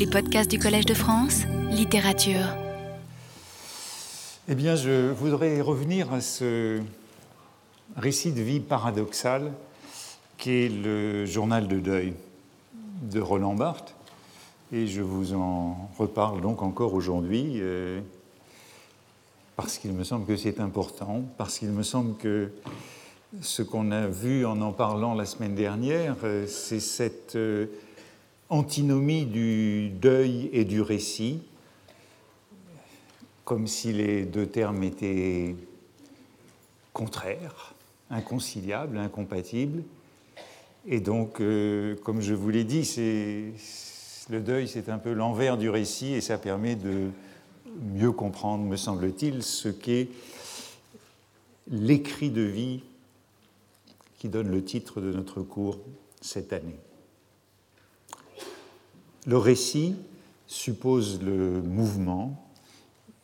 Les podcasts du Collège de France, littérature. Eh bien, je voudrais revenir à ce récit de vie paradoxal qu'est le journal de deuil de Roland Barthes. Et je vous en reparle donc encore aujourd'hui euh, parce qu'il me semble que c'est important, parce qu'il me semble que ce qu'on a vu en en parlant la semaine dernière, euh, c'est cette euh, antinomie du deuil et du récit, comme si les deux termes étaient contraires, inconciliables, incompatibles. Et donc, euh, comme je vous l'ai dit, le deuil, c'est un peu l'envers du récit et ça permet de mieux comprendre, me semble-t-il, ce qu'est l'écrit de vie qui donne le titre de notre cours cette année. Le récit suppose le mouvement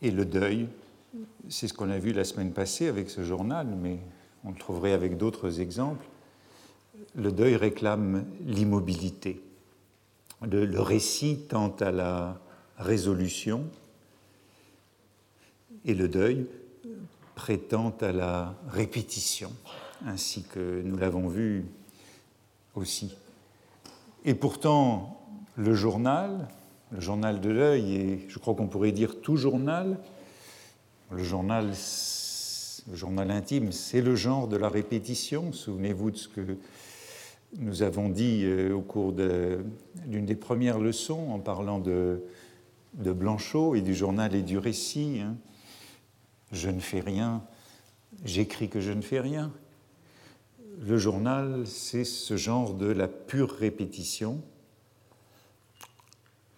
et le deuil. C'est ce qu'on a vu la semaine passée avec ce journal, mais on le trouverait avec d'autres exemples. Le deuil réclame l'immobilité. Le, le, récit tend à la résolution et le deuil prétend à la répétition ainsi que nous l'avons vu aussi. Et pourtant, le journal, le journal de l'œil, et je crois qu'on pourrait dire tout journal, le journal, intime, c'est le genre de la répétition. Souvenez-vous de ce que nous avons dit euh, au cours d'une des premières leçons en parlant de, de Blanchot et du journal et du récit. Hein. Je ne fais rien, j'écris que je ne fais rien le journal, c'est ce genre de la pure répétition.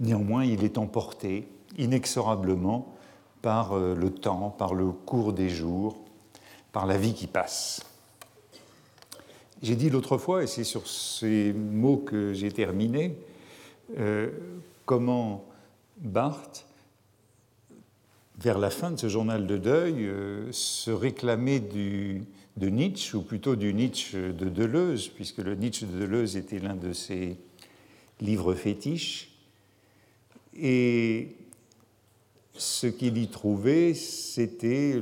Néanmoins, il est emporté inexorablement par euh, le temps, par le cours des jours, par la vie qui passe. J'ai dit l'autre fois, et c'est sur ces mots que j'ai terminé, euh, comment Barthes, vers la fin de ce journal de deuil, euh, se réclamait de Nietzsche, ou plutôt du Nietzsche de Deleuze, puisque le Nietzsche de Deleuze était l'un de ses livres fétiches. Et ce qu'il y trouvait, c'était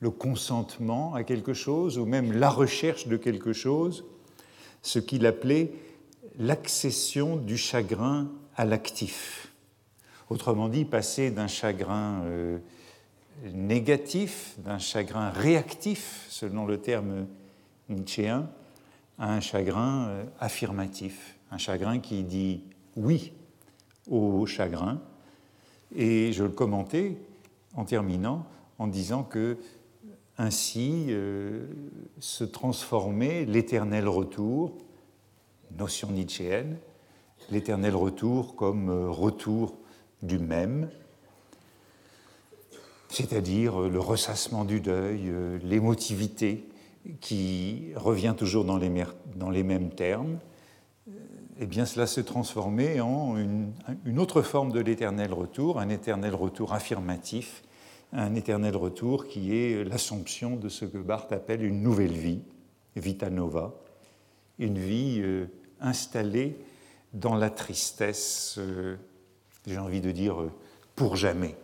le consentement à quelque chose, ou même la recherche de quelque chose, ce qu'il appelait l'accession du chagrin à l'actif. Autrement dit, passer d'un chagrin euh, négatif, d'un chagrin réactif, selon le terme nietzschéen, à un chagrin euh, affirmatif, un chagrin qui dit oui au chagrin. Et je le commentais en terminant en disant que ainsi euh, se transformait l'éternel retour, notion nietzschéenne, l'éternel retour comme euh, retour du même, c'est-à-dire le ressassement du deuil, euh, l'émotivité qui revient toujours dans les mêmes termes, eh bien cela se transformait en une, autre forme de l'éternel retour, un éternel retour affirmatif, un éternel retour qui est l'assomption de ce que Barthes appelle une nouvelle vie, vita nova, une vie euh, installée dans la tristesse, euh, j'ai envie de dire pour jamais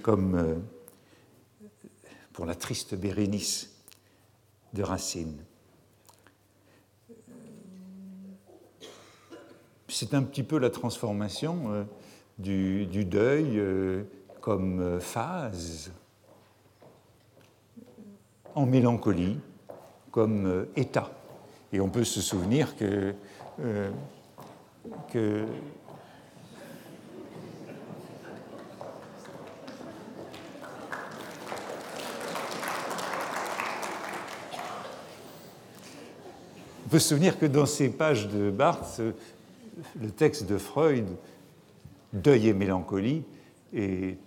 comme euh, pour la triste Bérénice de Racine. C'est un petit peu la transformation euh, du, deuil euh, comme phase en mélancolie, comme état. Et on peut se souvenir que, que peut se souvenir que dans ces pages de Barthes, le texte de Freud, Deuil et mélancolie, est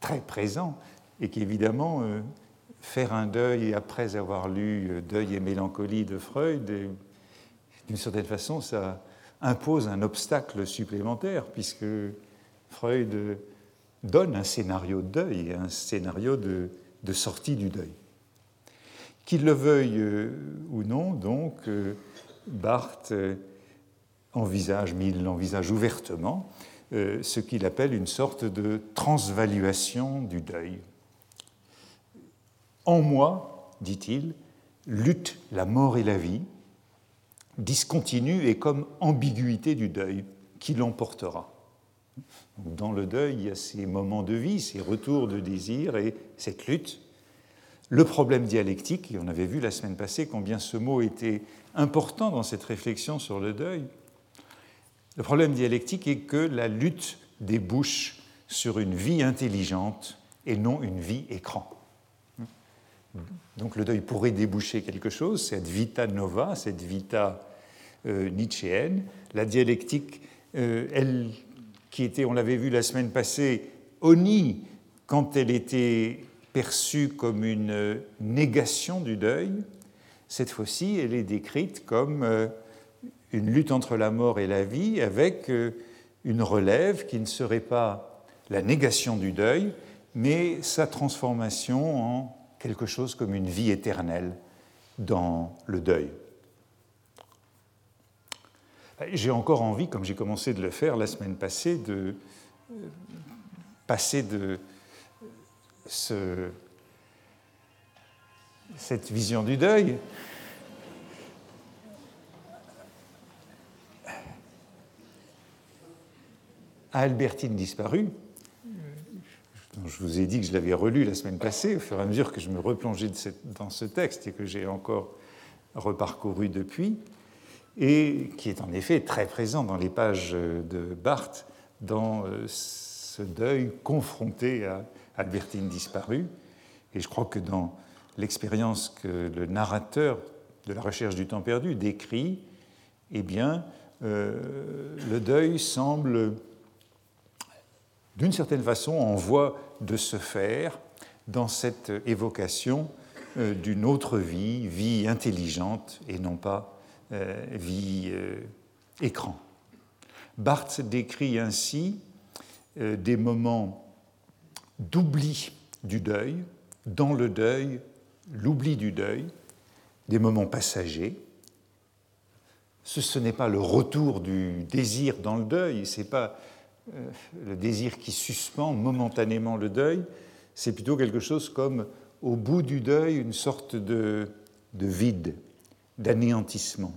très présent et qu'évidemment, euh, faire un deuil après avoir lu euh, Deuil et mélancolie de Freud, d'une certaine façon, ça impose un obstacle supplémentaire puisque Freud donne un scénario de deuil, un scénario de, de sortie du deuil. Qu'il le veuille euh, ou non, donc, Barthes envisage, mais il l'envisage ouvertement, euh, ce qu'il appelle une sorte de transvaluation du deuil. En moi, dit-il, lutte la mort et la vie, discontinue et comme ambiguïté du deuil qui l'emportera. Dans le deuil, il y a ces moments de vie, ces retours de désir et cette lutte. Le problème dialectique, et on avait vu la semaine passée combien ce mot était important dans cette réflexion sur le deuil, le problème dialectique est que la lutte débouche sur une vie intelligente et non une vie écran. Donc le deuil pourrait déboucher quelque chose, cette vita nova, cette vita euh. La dialectique, euh, elle, qui était, on l'avait vu la semaine passée, oni quand elle était perçue comme une négation du deuil, cette fois-ci, elle est décrite comme euh, une lutte entre la mort et la vie avec euh, une relève qui ne serait pas la négation du deuil, mais sa transformation en quelque chose comme une vie éternelle dans le deuil. J'ai encore envie, comme j'ai commencé de le faire la semaine passée, de euh, passer de ce, cette vision du deuil Albertine disparue, je vous ai dit que je l'avais relu la semaine passée, au fur et à mesure que je me replongeais dans ce texte et que j'ai encore reparcouru depuis, et qui est en effet très présent dans les pages de Barthes, dans euh, ce deuil confronté à Albertine disparue. Et je crois que dans l'expérience que le narrateur de la recherche du temps perdu décrit, eh bien, euh, le deuil semble d'une certaine façon, en voie de se faire dans cette évocation euh, d'une autre vie, vie intelligente et non pas euh, vie euh, écran. Barthes décrit ainsi des moments d'oubli du deuil, dans le deuil, l'oubli du deuil, des moments passagers. Ce, ce n'est pas le retour du désir dans le deuil, c'est pas le désir qui suspend momentanément le deuil, c'est plutôt quelque chose comme au bout du deuil une sorte de, vide, d'anéantissement.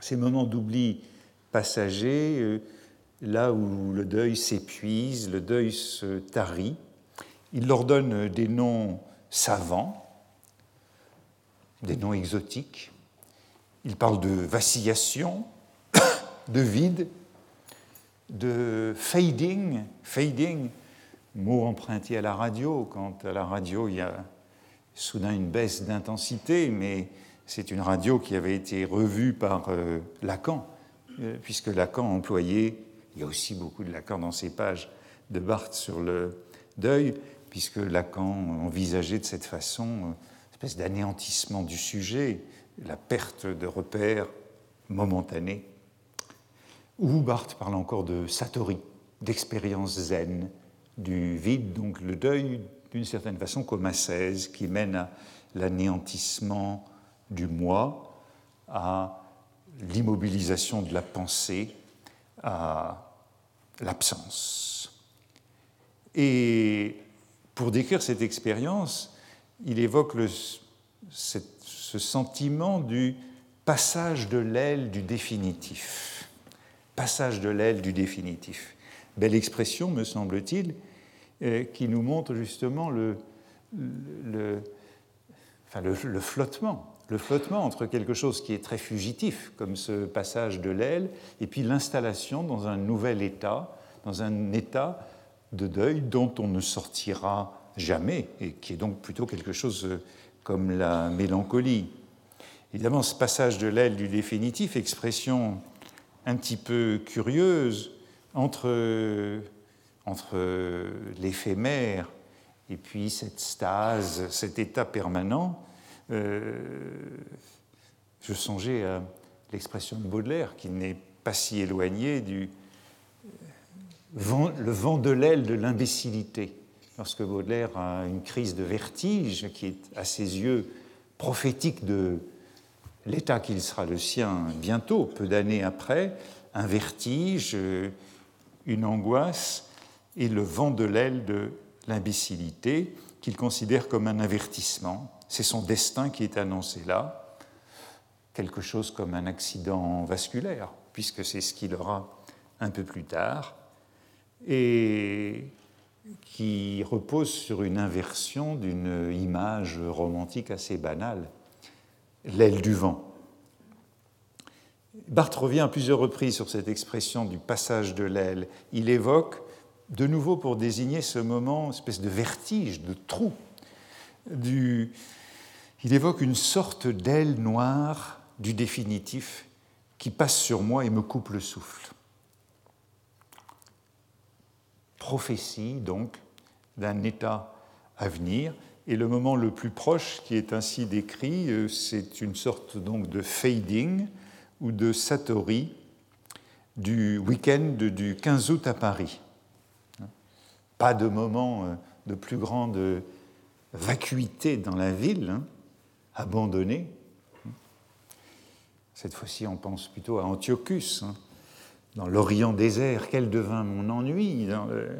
Ces moments d'oubli passager, euh, là où le deuil s'épuise, le deuil se tarit, il leur donne des noms savants, des noms exotiques. Il parle de vacillation, de vide, de fading, fading, mot emprunté à la radio, quand à la radio il y a soudain une baisse d'intensité, mais c'est une radio qui avait été revue par euh, Lacan, euh, puisque Lacan employait, il y a aussi beaucoup de Lacan dans ses pages de Barthes sur le deuil, puisque Lacan envisageait de cette façon euh, une espèce d'anéantissement du sujet, la perte de repères momentanés ou Barthes parle encore de satori, d'expérience zen, du vide, donc le deuil d'une certaine façon comme ascèse qui mène à l'anéantissement du moi, à l'immobilisation de la pensée, à l'absence. Et pour décrire cette expérience, il évoque ce sentiment du passage de l'aile du définitif passage de l'aile du définitif. Belle expression, me semble-t-il, euh, qui nous montre justement le, enfin le, flottement, le flottement entre quelque chose qui est très fugitif, comme ce passage de l'aile, et puis l'installation dans un nouvel état, dans un état de deuil dont on ne sortira jamais, et qui est donc plutôt quelque chose euh, comme la mélancolie. Évidemment, ce passage de l'aile du définitif, expression un petit peu curieuse entre, l'éphémère et puis cette stase, cet état permanent. Euh, je songeais à l'expression de Baudelaire, qui n'est pas si éloignée du vent, le vent de l'aile de l'imbécilité. Lorsque Baudelaire a une crise de vertige qui est à ses yeux prophétique de l'état qu'il sera le sien bientôt, peu d'années après, un vertige, une angoisse et le vent de l'aile de l'imbécilité qu'il considère comme un avertissement. C'est son destin qui est annoncé là, quelque chose comme un accident vasculaire, puisque c'est ce qu'il aura un peu plus tard, et qui repose sur une inversion d'une image romantique assez banale, l'aile du vent. Barthes revient à plusieurs reprises sur cette expression du passage de l'aile. Il évoque, de nouveau pour désigner ce moment, espèce de vertige, de trou, il évoque une sorte d'aile noire du définitif qui passe sur moi et me coupe le souffle. Prophétie, donc, d'un état à venir. Et le moment le plus proche qui est ainsi décrit, euh, c'est une sorte donc de fading ou de satori du week-end du 15 août à Paris. Pas de moment euh, de plus grande vacuité dans la ville, hein, abandonnée. Cette fois-ci, on pense plutôt à Antiochus, hein, dans l'Orient désert. Quel devint mon ennui dans le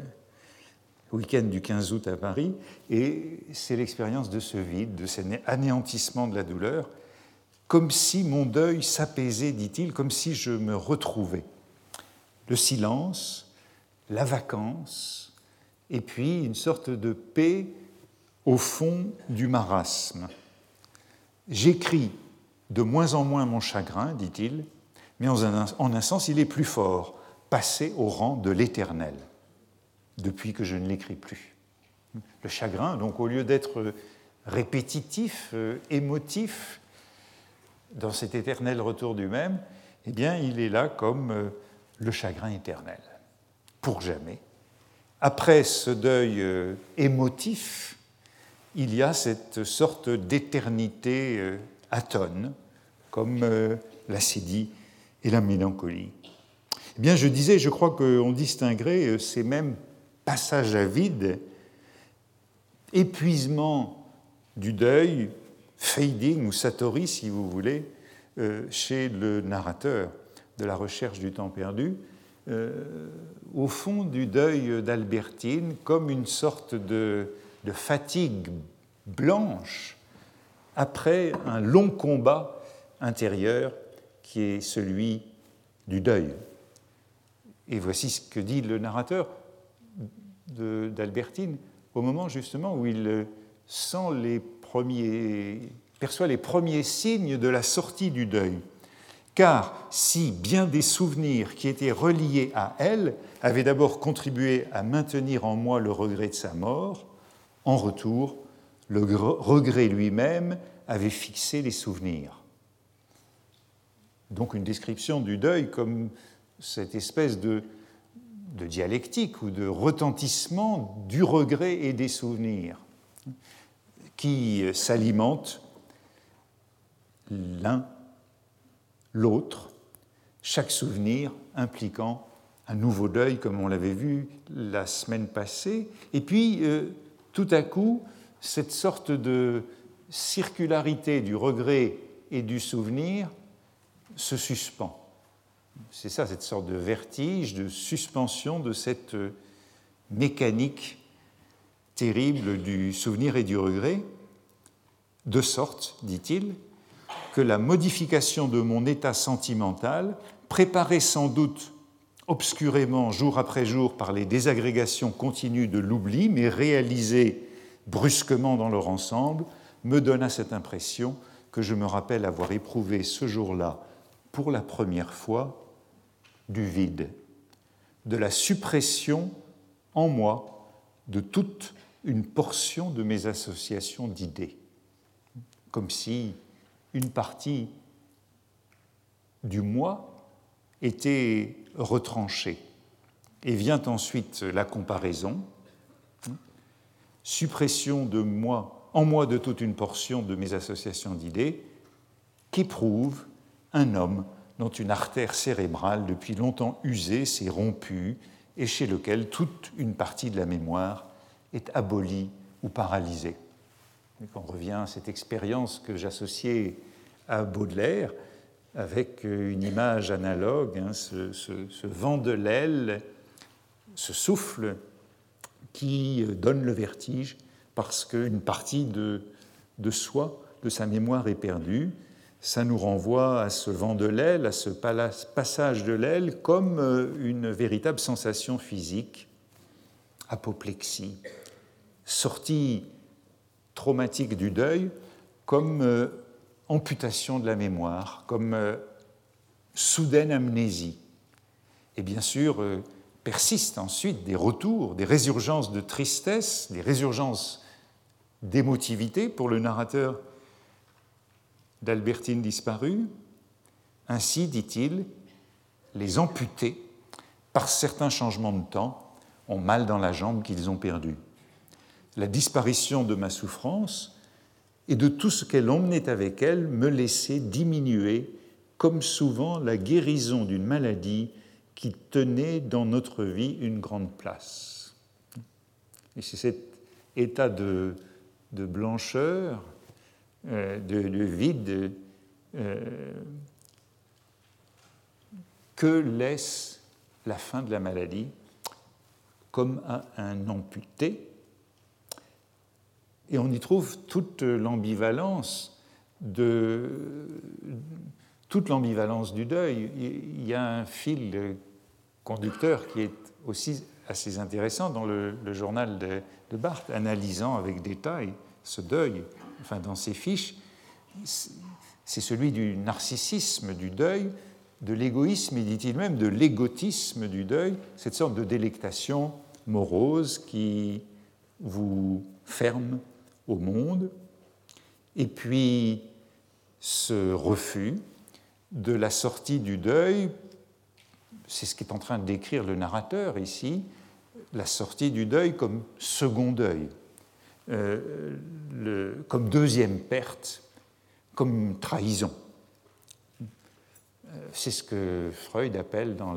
week-end du 15 août à Paris. Et c'est l'expérience de ce vide, de cet anéantissement de la douleur, comme si mon deuil s'apaisait, dit-il, comme si je me retrouvais. Le silence, la vacance, et puis une sorte de paix au fond du marasme. J'écris de moins en moins mon chagrin, dit-il, mais en un, sens, il est plus fort, passé au rang de l'éternel, depuis que je ne l'écris plus. Le chagrin, donc, au lieu d'être répétitif, euh, émotif, dans cet éternel retour du même, eh bien, il est là comme euh, le chagrin éternel, pour jamais. Après ce deuil euh, émotif, il y a cette sorte d'éternité atone, comme l'acédie et la mélancolie. Eh bien, je disais, je crois qu'on distinguerait ces mêmes passages à vide, épuisement du deuil, fading ou satori, si vous voulez, euh, chez le narrateur de la recherche du temps perdu, euh, au fond du deuil d'Albertine, comme une sorte de fatigue blanche après un long combat intérieur qui est celui du deuil. Et voici ce que dit le narrateur d'Albertine au moment justement où il sent les premiers, perçoit les premiers signes de la sortie du deuil. Car si bien des souvenirs qui étaient reliés à elle avaient d'abord contribué à maintenir en moi le regret de sa mort, en retour, le regret lui-même avait fixé les souvenirs donc une description du deuil comme cette espèce de, dialectique ou de retentissement du regret et des souvenirs qui s'alimentent l'un l'autre, chaque souvenir impliquant un nouveau deuil, comme on l'avait vu la semaine passée, et puis euh, tout à coup, cette sorte de circularité du regret et du souvenir se suspend. C'est ça, cette sorte de vertige, de suspension de cette euh, mécanique terrible du souvenir et du regret, de sorte, dit-il, que la modification de mon état sentimental, préparée sans doute obscurément jour après jour par les désagrégations continues de l'oubli, mais réalisée brusquement dans leur ensemble, me donna cette impression que je me rappelle avoir éprouvé ce jour-là pour la première fois du vide, de la suppression en moi de toute une portion de mes associations d'idées, comme si une partie du moi était retranchée. Et vient ensuite la comparaison, suppression de moi, en moi de toute une portion de mes associations d'idées, qui prouve un homme dont une artère cérébrale depuis longtemps usée s'est rompue et chez lequel toute une partie de la mémoire est abolie ou paralysée. on revient à cette expérience que j'associais à Baudelaire avec une image analogue, hein, ce, vent de l'aile, ce souffle qui donne le vertige parce qu'une partie de, de soi, de sa mémoire est perdue. Ça nous renvoie à ce vent de l'aile, à ce passage de l'aile comme euh, une véritable sensation physique, apoplexie, sortie traumatique du deuil comme euh, amputation de la mémoire, comme euh, soudaine amnésie. Et bien sûr, persistent ensuite des retours, des résurgences de tristesse, des résurgences d'émotivité pour le narrateur d'Albertine disparue. Ainsi, dit-il, les amputés, par certains changements de temps, ont mal dans la jambe qu'ils ont perdue. La disparition de ma souffrance et de tout ce qu'elle emmenait avec elle me laissait diminuer, comme souvent la guérison d'une maladie qui tenait dans notre vie une grande place. Et c'est cet état de, blancheur, euh, de, vide, euh, que laisse la fin de la maladie comme un amputé et on y trouve toute l'ambivalence de toute l'ambivalence du deuil. Il y a un fil conducteur qui est aussi assez intéressant dans le, journal de, de, Barthes, analysant avec détail ce deuil, enfin dans ses fiches. C'est celui du narcissisme du deuil, de l'égoïsme et dit-il même de l'égotisme du deuil, cette sorte de délectation morose qui vous ferme au monde, et puis ce refus de la sortie du deuil, c'est ce qu'est en train de décrire le narrateur ici, la sortie du deuil comme second deuil, euh, comme deuxième perte, comme trahison. Euh, c'est ce que Freud appelle dans,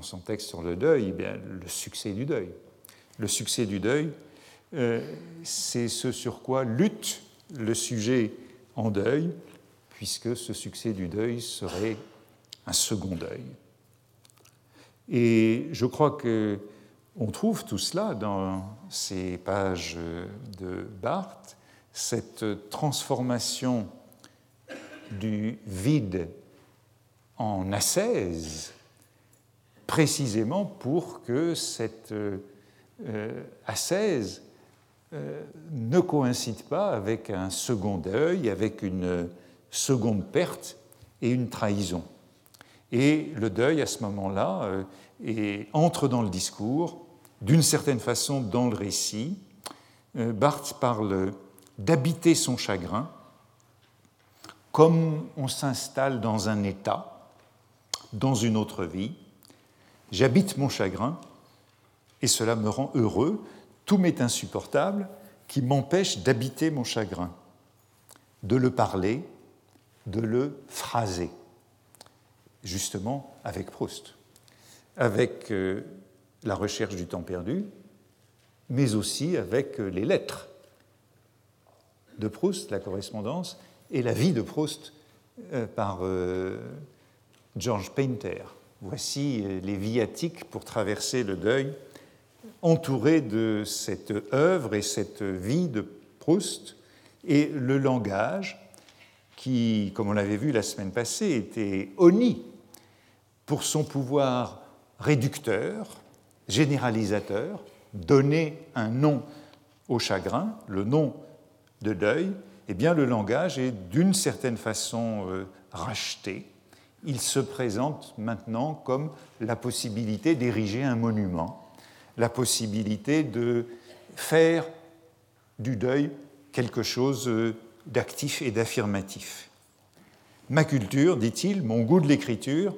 son texte sur le deuil eh le succès du deuil. Le succès du deuil, euh, c'est ce sur quoi lutte le sujet en deuil, puisque ce succès du deuil serait un second deuil. Et je crois que on trouve tout cela dans ces pages de Barthes, cette transformation du vide en ascèse, précisément pour que cette euh, ascèse euh, ne coïncide pas avec un second deuil, avec une seconde perte et une trahison. Et le deuil, à ce moment-là, euh, entre dans le discours, d'une certaine façon dans le récit. Euh, Barthes parle d'habiter son chagrin, comme on s'installe dans un état, dans une autre vie. J'habite mon chagrin et cela me rend heureux, tout m'est insupportable qui m'empêche d'habiter mon chagrin, de le parler, de le phraser, justement avec Proust, avec euh, la recherche du temps perdu, mais aussi avec euh, les lettres de Proust, la correspondance, et la vie de Proust euh, par George Painter. Voici les viatiques pour traverser le deuil entouré de cette œuvre et cette vie de Proust, et le langage, qui, comme on l'avait vu la semaine passée, était honni pour son pouvoir réducteur, généralisateur, donner un nom au chagrin, le nom de deuil, eh bien le langage est d'une certaine façon euh, racheté. Il se présente maintenant comme la possibilité d'ériger un monument la possibilité de faire du deuil quelque chose d'actif et d'affirmatif. Ma culture, dit-il, mon goût de l'écriture,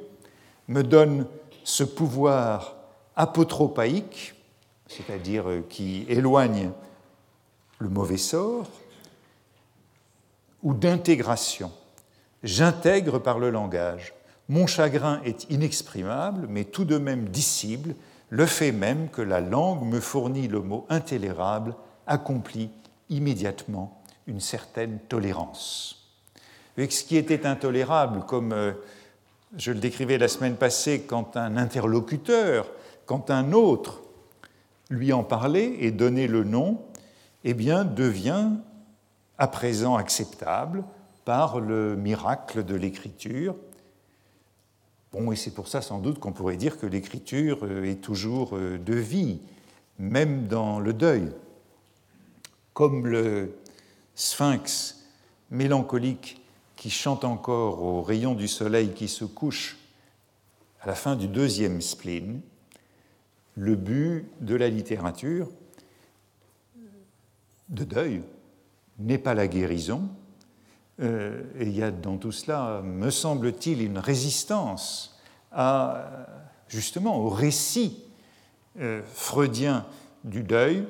me donne ce pouvoir apotropaïque, c'est-à-dire qui éloigne le mauvais sort, ou d'intégration. J'intègre par le langage. Mon chagrin est inexprimable, mais tout de même dissible le fait même que la langue me fournit le mot intolérable accomplit immédiatement une certaine tolérance. ce qui était intolérable, comme euh, je le décrivais la semaine passée, quand un interlocuteur, quand un autre lui en parlait et donnait le nom, eh bien, devient à présent acceptable par le miracle de l'écriture. Bon, et c'est pour ça sans doute qu'on pourrait dire que l'écriture euh, est toujours euh, de vie, même dans le deuil. Comme le sphinx mélancolique qui chante encore au rayon du soleil qui se couche à la fin du deuxième spleen, le but de la littérature de deuil n'est pas la guérison, euh, et il y a dans tout cela, me semble-t-il, une résistance à, justement au récit euh, freudien du deuil,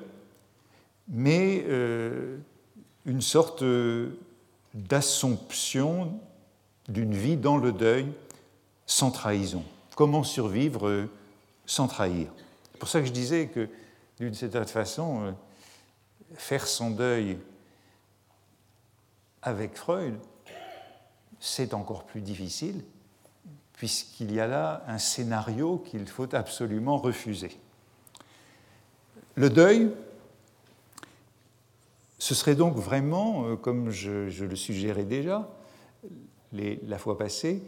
mais euh, une sorte d'assomption d'une vie dans le deuil sans trahison. Comment survivre sans trahir? Pour ça que je disais que, d'une certaine façon, faire son deuil avec Freud, c'est encore plus difficile, puisqu'il y a là un scénario qu'il faut absolument refuser. Le deuil, ce serait donc vraiment, euh, comme je, le suggérais déjà la fois passée,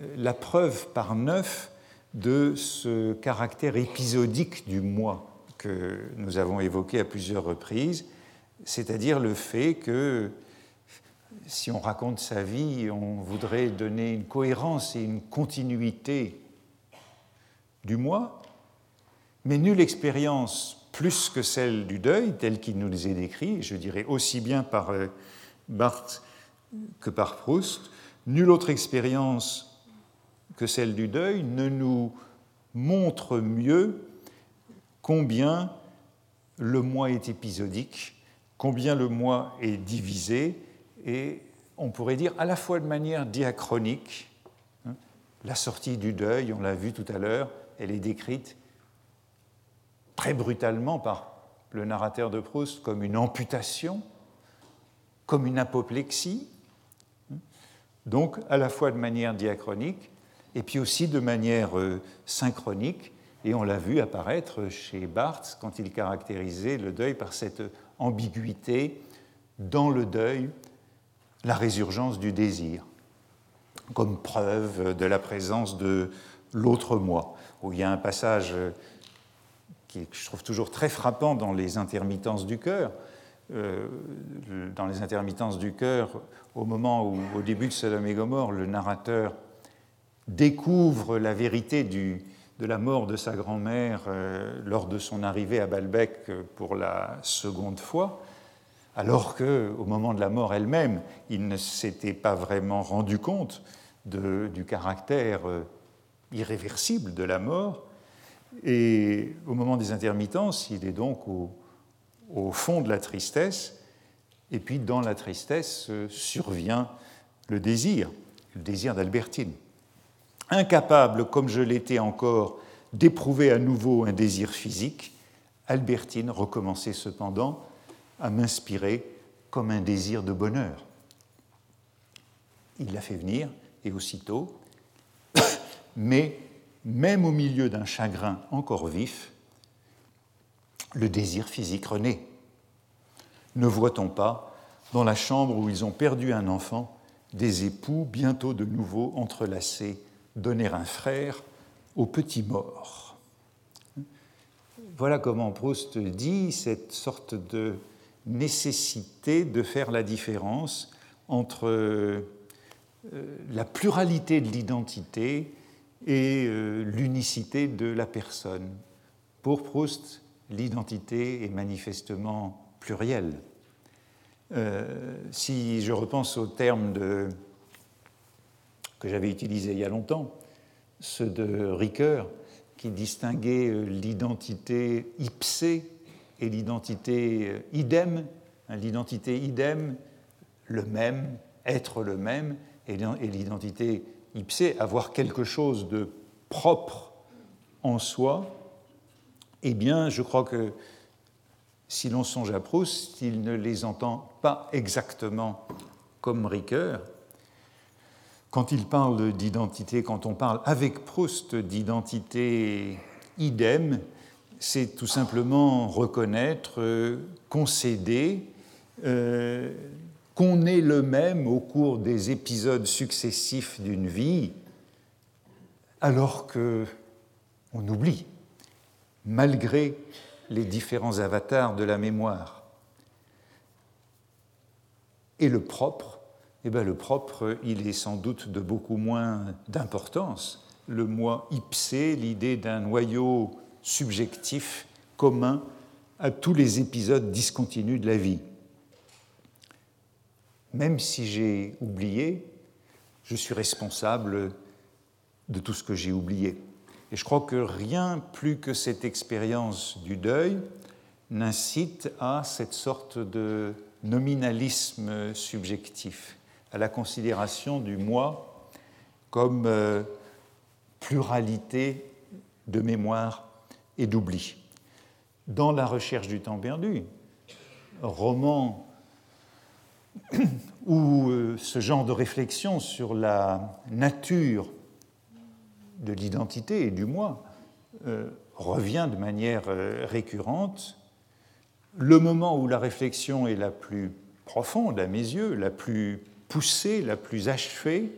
euh, la preuve par neuf de ce caractère épisodique du moi que nous avons évoqué à plusieurs reprises, c'est-à-dire le fait que si on raconte sa vie, on voudrait donner une cohérence et une continuité du moi, mais nulle expérience plus que celle du deuil, telle qu'il nous est décrit, je dirais aussi bien par euh, Barthes que par Proust, nulle autre expérience que celle du deuil ne nous montre mieux combien le moi est épisodique, combien le moi est divisé, et on pourrait dire à la fois de manière diachronique, hein, la sortie du deuil, on l'a vu tout à l'heure, elle est décrite très brutalement par le narrateur de Proust comme une amputation, comme une apoplexie, hein. donc à la fois de manière diachronique et puis aussi de manière euh, synchronique, et on l'a vu apparaître chez Barthes quand il caractérisait le deuil par cette ambiguïté dans le deuil la résurgence du désir, comme preuve de la présence de l'autre moi, il y a un passage qui je trouve toujours très frappant dans les intermittences du cœur. Euh, dans les intermittences du cœur, au moment où, au début de Sodome et Gomorre, le narrateur découvre la vérité de la mort de sa grand-mère euh, lors de son arrivée à Balbec pour la seconde fois, alors qu'au moment de la mort elle-même, il ne s'était pas vraiment rendu compte du caractère euh, irréversible de la mort. Et au moment des intermittences, il est donc au, fond de la tristesse, et puis dans la tristesse euh, survient le désir, le désir d'Albertine. Incapable, comme je l'étais encore, d'éprouver à nouveau un désir physique, Albertine recommençait cependant à m'inspirer comme un désir de bonheur. Il l'a fait venir, et aussitôt, mais même au milieu d'un chagrin encore vif, le désir physique renaît. Ne voit-on pas, dans la chambre où ils ont perdu un enfant, des époux bientôt de nouveau entrelacés donner un frère au petit mort Voilà comment Proust dit cette sorte de nécessité de faire la différence entre euh, la pluralité de l'identité et euh, l'unicité de la personne. Pour Proust, l'identité est manifestement plurielle. Euh, si je repense au terme de, que j'avais utilisé il y a longtemps, ceux de Ricoeur, qui distinguait l'identité ipsée et l'identité euh, idem, hein, l'identité idem, le même, être le même, et l'identité ipsé, avoir quelque chose de propre en soi, eh bien, je crois que si l'on songe à Proust, il ne les entend pas exactement comme Ricoeur, quand il parle d'identité, quand on parle avec Proust d'identité idem, c'est tout simplement reconnaître, concéder euh, qu'on est le même au cours des épisodes successifs d'une vie, alors que on oublie, malgré les différents avatars de la mémoire. Et le propre, eh bien le propre, il est sans doute de beaucoup moins d'importance. Le moi ipsé, l'idée d'un noyau subjectif commun à tous les épisodes discontinus de la vie. Même si j'ai oublié, je suis responsable de tout ce que j'ai oublié. Et je crois que rien plus que cette expérience du deuil n'incite à cette sorte de nominalisme subjectif, à la considération du moi comme euh, pluralité de mémoire et d'oubli. Dans La recherche du temps perdu, roman où euh, ce genre de réflexion sur la nature de l'identité et du moi euh, revient de manière récurrente, le moment où la réflexion est la plus profonde, à mes yeux, la plus poussée, la plus achevée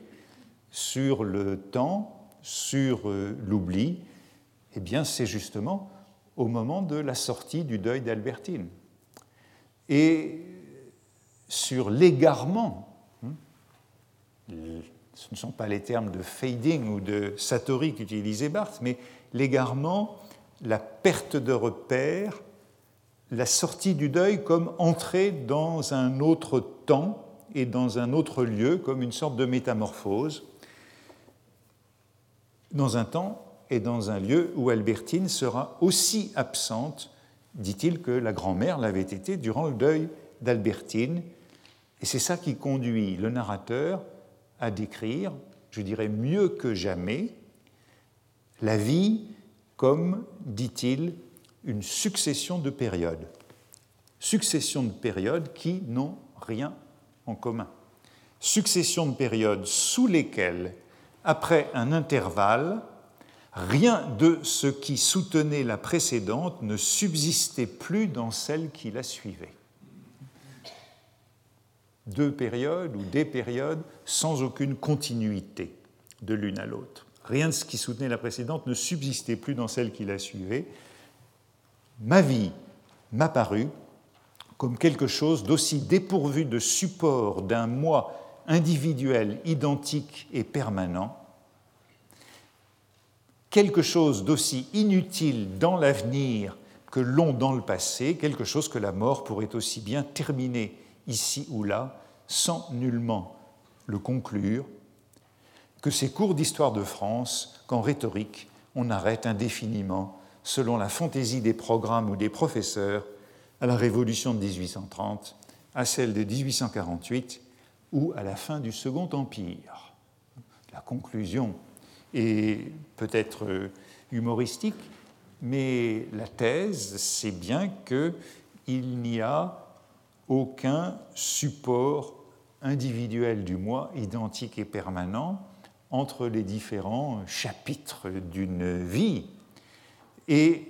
sur le temps, sur euh, l'oubli, eh bien, c'est justement au moment de la sortie du deuil d'Albertine. Et sur l'égarement, hein, ce ne sont pas les termes de fading ou de satori qu'utilisait Barthes, mais l'égarement, la perte de repère, la sortie du deuil comme entrer dans un autre temps et dans un autre lieu, comme une sorte de métamorphose, dans un temps et dans un lieu où Albertine sera aussi absente, dit-il, que la grand-mère l'avait été durant le deuil d'Albertine. Et c'est ça qui conduit le narrateur à décrire, je dirais mieux que jamais, la vie comme, dit-il, une succession de périodes. Succession de périodes qui n'ont rien commun. Succession de périodes sous lesquelles, après un intervalle, rien de ce qui soutenait la précédente ne subsistait plus dans celle qui la suivait deux périodes ou des périodes sans aucune continuité de l'une à l'autre. Rien de ce qui soutenait la précédente ne subsistait plus dans celle qui la suivait. Ma vie m'apparut comme quelque chose d'aussi dépourvu de support d'un moi individuel, identique et permanent, quelque chose d'aussi inutile dans l'avenir que long dans le passé, quelque chose que la mort pourrait aussi bien terminer ici ou là, sans nullement le conclure, que ces cours d'histoire de France, qu'en rhétorique, on arrête indéfiniment, selon la fantaisie des programmes ou des professeurs, à la Révolution de 1830, à celle de 1848 ou à la fin du Second Empire. La conclusion est peut-être humoristique, mais la thèse, c'est bien qu'il n'y a aucun support individuel du moi identique et permanent entre les différents chapitres d'une vie. Et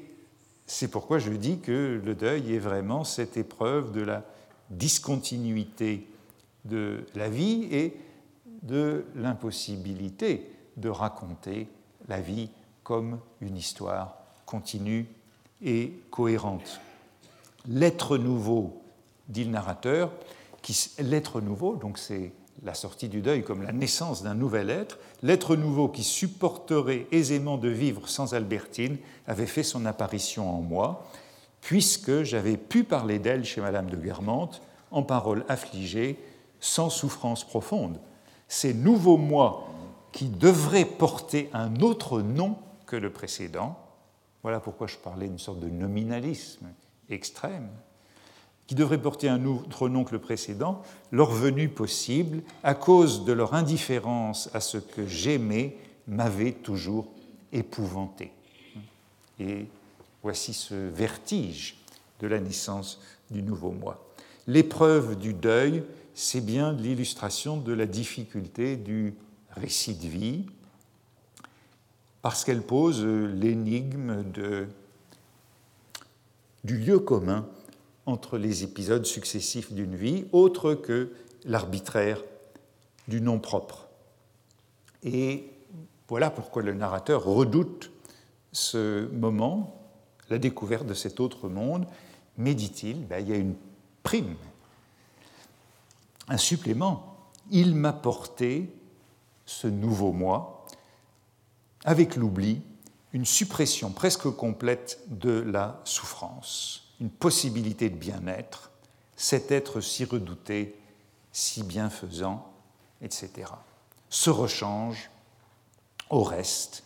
c'est pourquoi je dis que le deuil est vraiment cette épreuve de la discontinuité de la vie et de l'impossibilité de raconter la vie comme une histoire continue et cohérente. L'être nouveau dit le narrateur, l'être nouveau, donc c'est la sortie du deuil comme la naissance d'un nouvel être, l'être nouveau qui supporterait aisément de vivre sans Albertine avait fait son apparition en moi, puisque j'avais pu parler d'elle chez Madame de Guermantes en paroles affligées, sans souffrance profonde. Ces nouveaux moi qui devraient porter un autre nom que le précédent, voilà pourquoi je parlais d'une sorte de nominalisme extrême, qui devraient porter un autre nom que le précédent, leur venue possible, à cause de leur indifférence à ce que j'aimais, m'avait toujours épouvanté. Et voici ce vertige de la naissance du nouveau moi. L'épreuve du deuil, c'est bien l'illustration de la difficulté du récit de vie, parce qu'elle pose l'énigme du lieu commun entre les épisodes successifs d'une vie, autre que l'arbitraire du nom propre. Et voilà pourquoi le narrateur redoute ce moment, la découverte de cet autre monde. Mais dit-il, ben, il y a une prime, un supplément. Il m'a porté ce nouveau moi, avec l'oubli, une suppression presque complète de la souffrance, une possibilité de bien-être, cet être si redouté, si bienfaisant, etc. Se rechange au reste.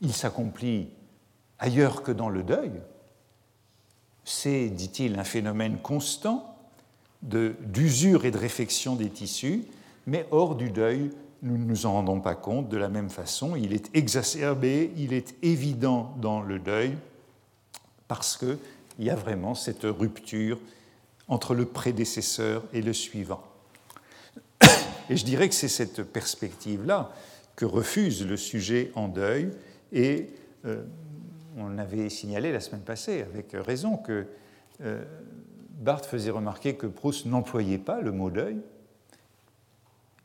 Il s'accomplit ailleurs que dans le deuil. C'est, dit-il, un phénomène constant d'usure et de réfection des tissus, mais hors du deuil, nous ne nous en rendons pas compte de la même façon. Il est exacerbé, il est évident dans le deuil, parce qu'il y a vraiment cette rupture entre le prédécesseur et le suivant. Et je dirais que c'est cette perspective-là que refuse le sujet en deuil, et euh, on avait signalé la semaine passée, avec raison, que euh, Barthes faisait remarquer que Proust n'employait pas le mot deuil,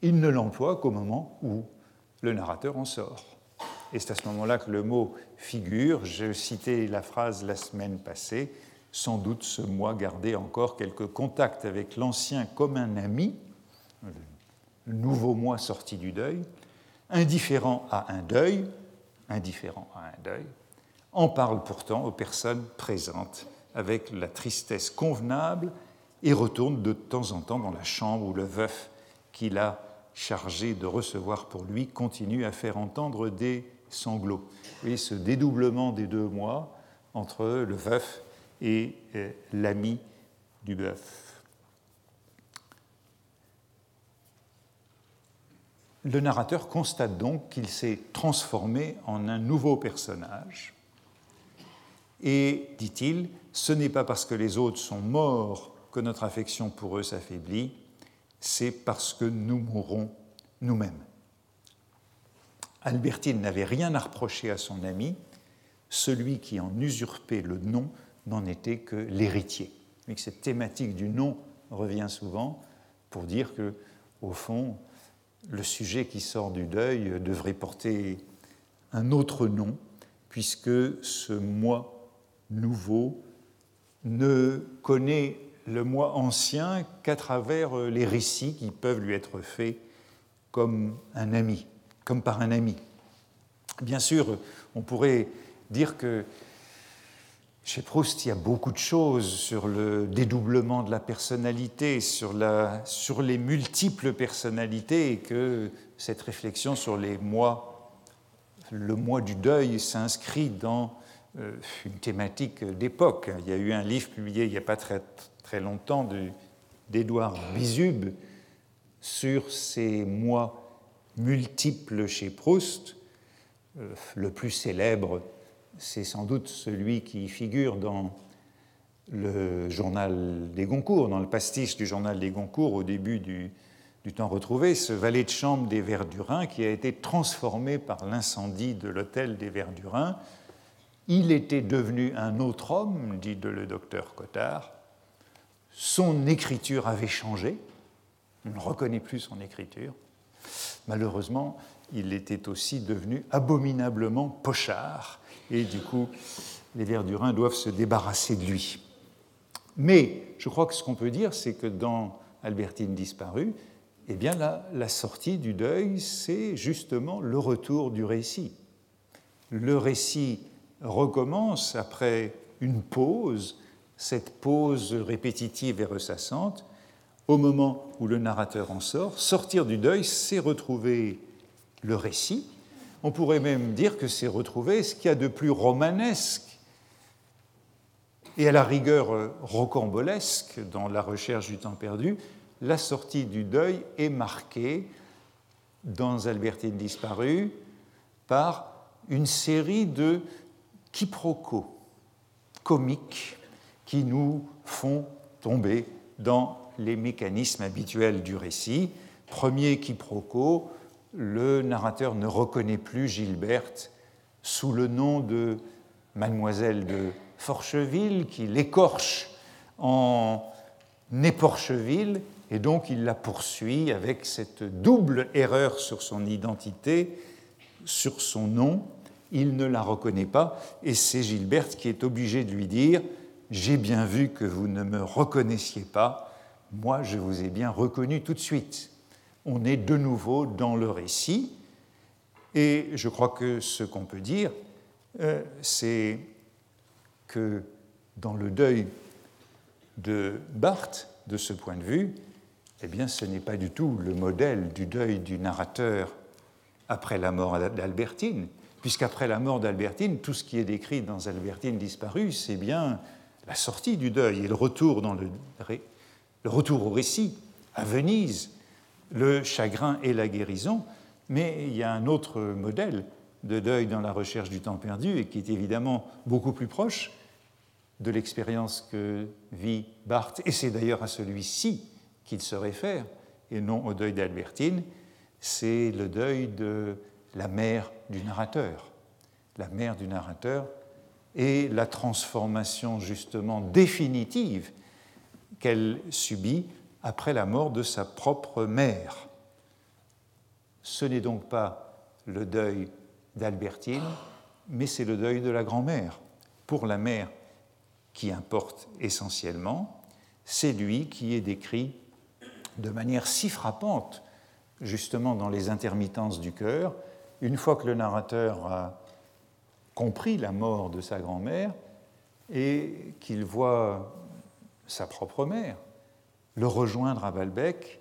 il ne l'emploie qu'au moment où le narrateur en sort. Et c'est à ce moment-là que le mot figure. Je citais la phrase la semaine passée. Sans doute ce moi gardait encore quelques contacts avec l'ancien comme un ami, le nouveau moi sorti du deuil, indifférent à un deuil, indifférent à un deuil, en parle pourtant aux personnes présentes avec la tristesse convenable et retourne de temps en temps dans la chambre où le veuf qu'il a chargé de recevoir pour lui, continue à faire entendre des sanglots. Et ce dédoublement des deux mois entre le veuf et euh, l'ami du bœuf. Le narrateur constate donc qu'il s'est transformé en un nouveau personnage. Et, dit-il, ce n'est pas parce que les autres sont morts que notre affection pour eux s'affaiblit, c'est parce que nous mourrons nous-mêmes. Albertine n'avait rien à reprocher à son ami, celui qui en usurpait le nom n'en était que l'héritier. cette thématique du nom revient souvent pour dire que, au fond, le sujet qui sort du deuil devrait porter un autre nom, puisque ce moi nouveau ne connaît le moi ancien qu'à travers les récits qui peuvent lui être faits comme un ami, comme par un ami. Bien sûr, on pourrait dire que chez Proust, il y a beaucoup de choses sur le dédoublement de la personnalité, sur, les multiples personnalités, et que cette réflexion sur les mois, le mois du deuil s'inscrit dans euh, une thématique d'époque. Il y a eu un livre publié il n'y a pas très, longtemps d'Édouard Bizub sur ces mois multiples chez Proust. Euh, le plus célèbre, c'est sans doute celui qui figure dans le journal des Goncourt, dans le pastiche du journal des Goncourt au début du, du temps retrouvé, ce valet de chambre des Verdurins qui a été transformé par l'incendie de l'hôtel des Verdurins. Il était devenu un autre homme, dit le docteur Cottard, son écriture avait changé, on ne reconnaît plus son écriture. Malheureusement, il était aussi devenu abominablement pochard, et du coup, les Verdurins doivent se débarrasser de lui. Mais je crois que ce qu'on peut dire, c'est que dans Albertine disparue, eh bien la, la sortie du deuil, c'est justement le retour du récit. Le récit recommence après une pause cette pause répétitive et ressassante, au moment où le narrateur en sort, sortir du deuil, c'est retrouver le récit. On pourrait même dire que c'est retrouver ce qu'il y a de plus romanesque et à la rigueur rocambolesque dans la recherche du temps perdu. La sortie du deuil est marquée dans Albertine disparue par une série de quiproquos comiques qui nous font tomber dans les mécanismes habituels du récit. Premier quiproquo, le narrateur ne reconnaît plus Gilberte sous le nom de mademoiselle de Forcheville, qui l'écorche en Éporcheville, et donc il la poursuit avec cette double erreur sur son identité, sur son nom. Il ne la reconnaît pas, et c'est Gilberte qui est obligée de lui dire J'ai bien vu que vous ne me reconnaissiez pas, moi je vous ai bien reconnu tout de suite. On est de nouveau dans le récit, et je crois que ce qu'on peut dire, euh, c'est que dans le deuil de Barthes, de ce point de vue, eh bien, ce n'est pas du tout le modèle du deuil du narrateur après la mort d'Albertine, puisqu'après la mort d'Albertine, tout ce qui est décrit dans Albertine disparue, c'est bien la sortie du deuil et le retour, dans le, le retour au récit à Venise, le chagrin et la guérison. Mais il y a un autre modèle de deuil dans la recherche du temps perdu et qui est évidemment beaucoup plus proche de l'expérience que vit Barthes, et c'est d'ailleurs à celui-ci qu'il se réfère, et non au deuil d'Albertine, c'est le deuil de la mère du narrateur. La mère du narrateur et la transformation justement définitive qu'elle subit après la mort de sa propre mère. Ce n'est donc pas le deuil d'Albertine, mais c'est le deuil de la grand-mère. Pour la mère qui importe essentiellement, c'est lui qui est décrit de manière si frappante, justement dans les intermittences du cœur, une fois que le narrateur a compris la mort de sa grand-mère et qu'il voit sa propre mère le rejoindre à Balbec,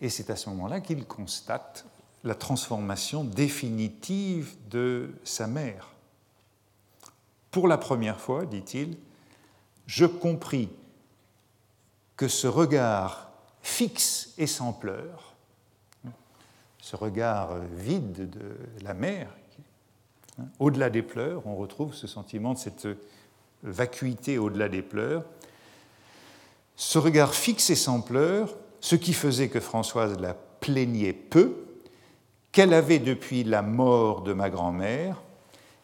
et c'est à ce moment-là qu'il constate la transformation définitive de sa mère. Pour la première fois, dit-il, je compris que ce regard fixe et sans pleurs, ce regard vide de la mère, hein, au-delà des pleurs, on retrouve ce sentiment de cette vacuité au-delà des pleurs, ce regard fixe et sans pleurs, ce qui faisait que Françoise la plaignait peu, qu'elle avait depuis la mort de ma grand-mère,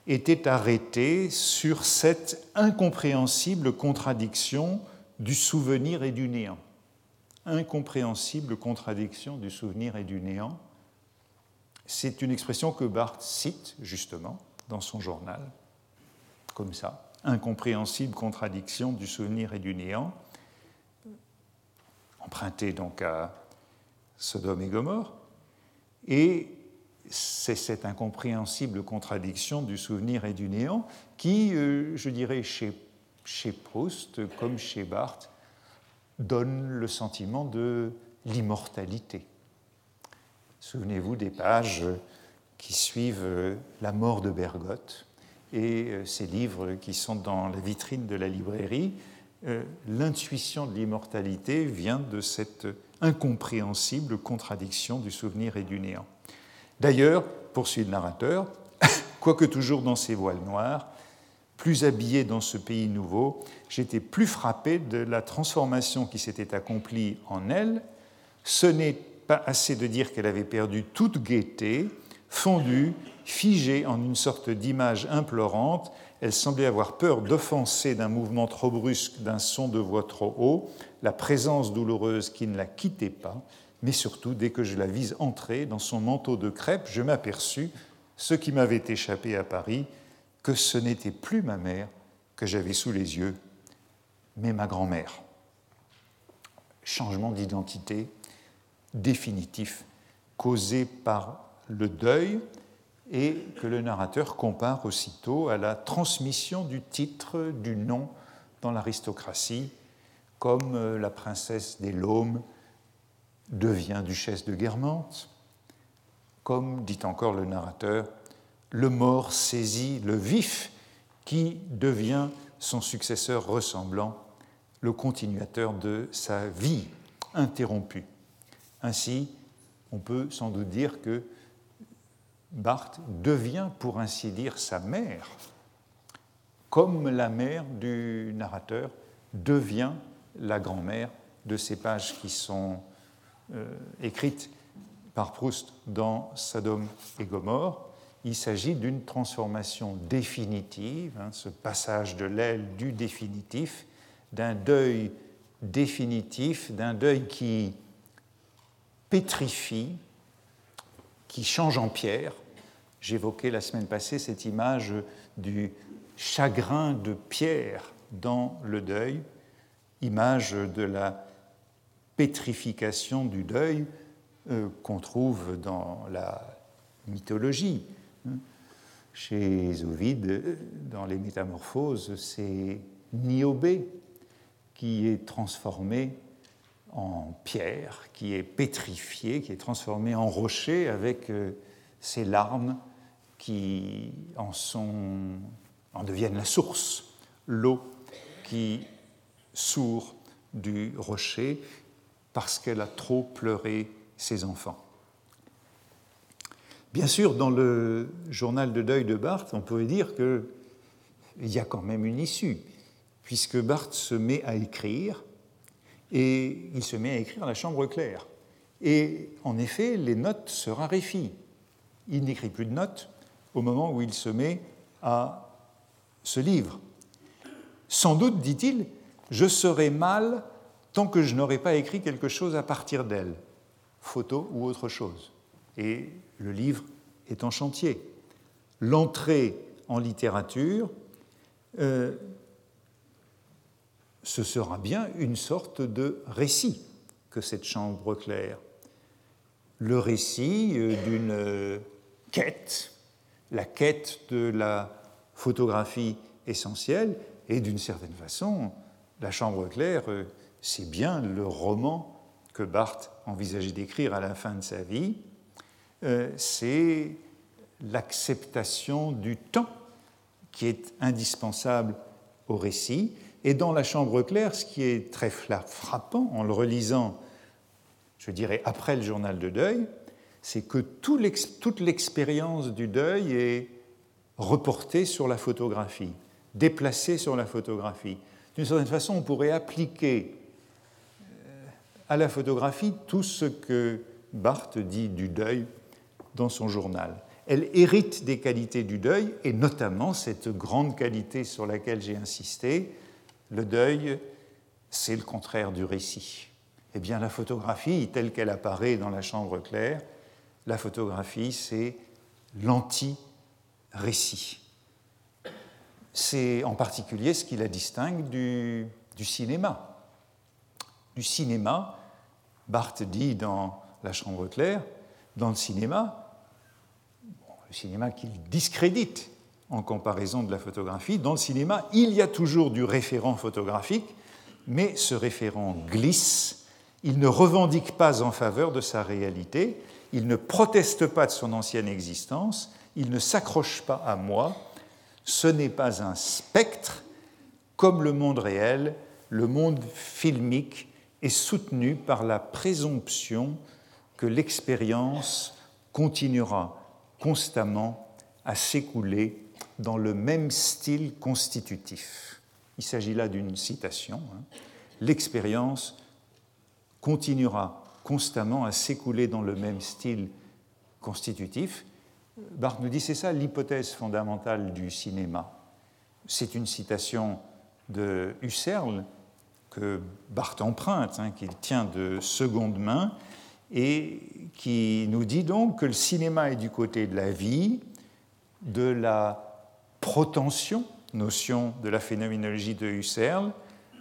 était arrêté sur cette incompréhensible contradiction du souvenir et du néant. Incompréhensible contradiction du souvenir et du néant. C'est une expression que Barthes cite justement dans son journal, comme ça. Incompréhensible contradiction du souvenir et du néant, emprunté donc à Sodome et Gomorre. Et c'est cette incompréhensible contradiction du souvenir et du néant qui, euh, je dirais, chez, chez Proust, comme chez Barthes, donne le sentiment de l'immortalité. Souvenez-vous des pages qui suivent euh, la mort de Bergotte et euh, ces livres qui sont dans la vitrine de la librairie. L'intuition de l'immortalité vient de cette incompréhensible contradiction du souvenir et du néant. D'ailleurs, poursuit le narrateur, quoique toujours dans ses voiles noirs, plus habillé dans ce pays nouveau, j'étais plus frappé de la transformation qui s'était accomplie en elle. Ce n'est pas assez de dire qu'elle avait perdu toute gaieté, fondue, figée en une sorte d'image implorante. Elle semblait avoir peur d'offenser d'un mouvement trop brusque, d'un son de voix trop haut, la présence douloureuse qui ne la quittait pas, mais surtout, dès que je la vis entrer dans son manteau de crêpe, je m'aperçus, ce qui m'avait échappé à Paris, que ce n'était plus ma mère que j'avais sous les yeux, mais ma grand-mère. Changement d'identité définitif causé par le deuil et que le narrateur compare aussitôt à la transmission du titre, du nom dans l'aristocratie, comme la princesse des Laumes devient duchesse de Guermantes. Comme dit encore le narrateur, le mort saisit le vif qui devient son successeur ressemblant, le continuateur de sa vie interrompue. Ainsi, on peut sans doute dire que Barthes devient, pour ainsi dire, sa mère, comme la mère du narrateur devient la grand-mère de ces pages qui sont euh, écrite par Proust dans Sodome et Gomorre. Il s'agit d'une transformation définitive, hein, ce passage de l'aile du définitif, d'un deuil définitif, d'un deuil qui pétrifie, qui change en pierre. J'évoquais la semaine passée cette image du chagrin de pierre dans le deuil, image de la pétrification du deuil euh, qu'on trouve dans la mythologie. Chez Ovide, dans les Métamorphoses, c'est Niobé qui est transformé en pierre, qui est pétrifié, qui est transformé en rocher avec euh, ses larmes qui en, sont, en deviennent la source, l'eau qui sourd du rocher parce qu'elle a trop pleuré ses enfants. Bien sûr, dans le journal de deuil de Barthes, on pourrait dire qu'il y a quand même une issue, puisque Barthes se met à écrire, et il se met à écrire à la chambre claire. Et en effet, les notes se raréfient. Il n'écrit plus de notes au moment où il se met à ce livre. Sans doute, dit-il, je serai mal tant que je n'aurai pas écrit quelque chose à partir d'elle, photo ou autre chose. Et le livre est en chantier. L'entrée en littérature, euh, ce sera bien une sorte de récit que cette chambre claire. Le récit euh, d'une euh, quête, la quête de la photographie essentielle, et d'une certaine façon, la chambre claire, c'est bien le roman que Barthes envisageait d'écrire à la fin de sa vie, euh, c'est l'acceptation du temps qui est indispensable au récit. Et dans La Chambre claire, ce qui est très frappant en le relisant, je dirais après le journal de deuil, c'est que toute l'expérience du deuil est reportée sur la photographie, déplacée sur la photographie. D'une certaine façon, on pourrait appliquer euh, à la photographie tout ce que Barthes dit du deuil dans son journal. Elle hérite des qualités du deuil, et notamment cette grande qualité sur laquelle j'ai insisté, le deuil, c'est le contraire du récit. Eh bien, la photographie, telle qu'elle apparaît dans la chambre claire, la photographie, c'est l'anti-récit. C'est en particulier ce qui la distingue du, cinéma. Du cinéma, Barthes dit dans La chambre claire, dans le cinéma, le cinéma qu'il discrédite en comparaison de la photographie. Dans le cinéma, il y a toujours du référent photographique, mais ce référent glisse, il ne revendique pas en faveur de sa réalité, il ne proteste pas de son ancienne existence, il ne s'accroche pas à moi, ce n'est pas un spectre, comme le monde réel, le monde filmique est soutenu par la présomption que l'expérience continuera constamment à s'écouler dans le même style constitutif. Il s'agit là d'une citation. Hein. L'expérience continuera constamment à s'écouler dans le même style constitutif. Barthes nous dit c'est ça l'hypothèse fondamentale du cinéma. C'est une citation de Husserl que Barthes emprunte, hein, qu'il tient de seconde main, et qui nous dit donc que le cinéma est du côté de la vie, de la protension, notion de la phénoménologie de Husserl,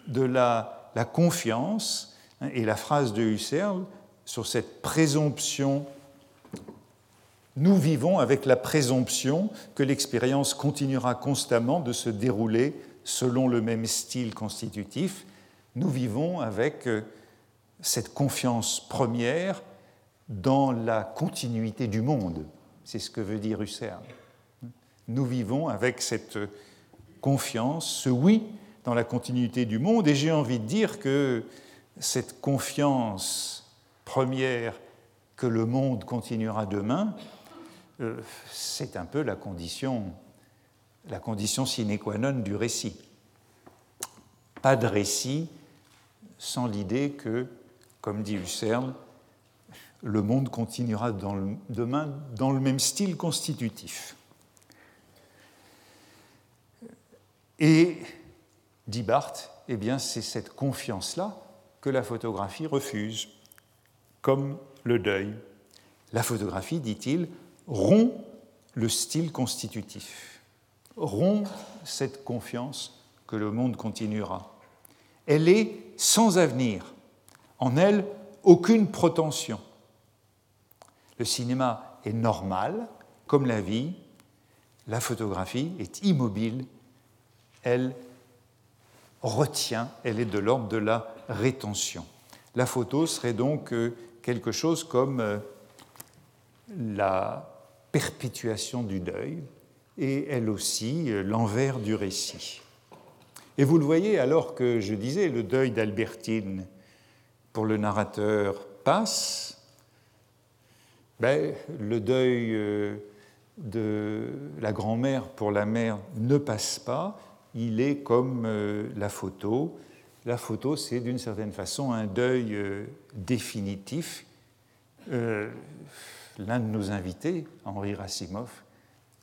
de la, confiance, et la phrase de Husserl sur cette présomption nous vivons avec la présomption que l'expérience continuera constamment de se dérouler selon le même style constitutif. Nous vivons avec euh, cette confiance première dans la continuité du monde. C'est ce que veut dire Husserl. Nous vivons avec cette confiance, ce oui dans la continuité du monde, et j'ai envie de dire que cette confiance première que le monde continuera demain, euh, c'est un peu la condition, la condition sine qua non du récit. Pas de récit sans l'idée que comme dit Husserl, le monde continuera demain dans le même style constitutif. Et, dit Barthes, eh bien, c'est cette confiance-là que la photographie refuse, comme le deuil. La photographie, dit-il, rompt le style constitutif, rompt cette confiance que le monde continuera. Elle est sans avenir, en elle aucune prétention. Le cinéma est normal, comme la vie, la photographie est immobile, elle retient, elle est de l'ordre de la La photo serait donc euh, quelque chose comme euh, la perpétuation du deuil et elle aussi euh, l'envers du récit. Et vous le voyez, alors que je disais, le deuil d'Albertine pour le narrateur passe, ben, le deuil de la grand-mère pour la mère ne passe pas, il est comme la photo. La photo, c'est d'une certaine façon un deuil euh, définitif. Euh, l'un de nos invités, Henri Racimov,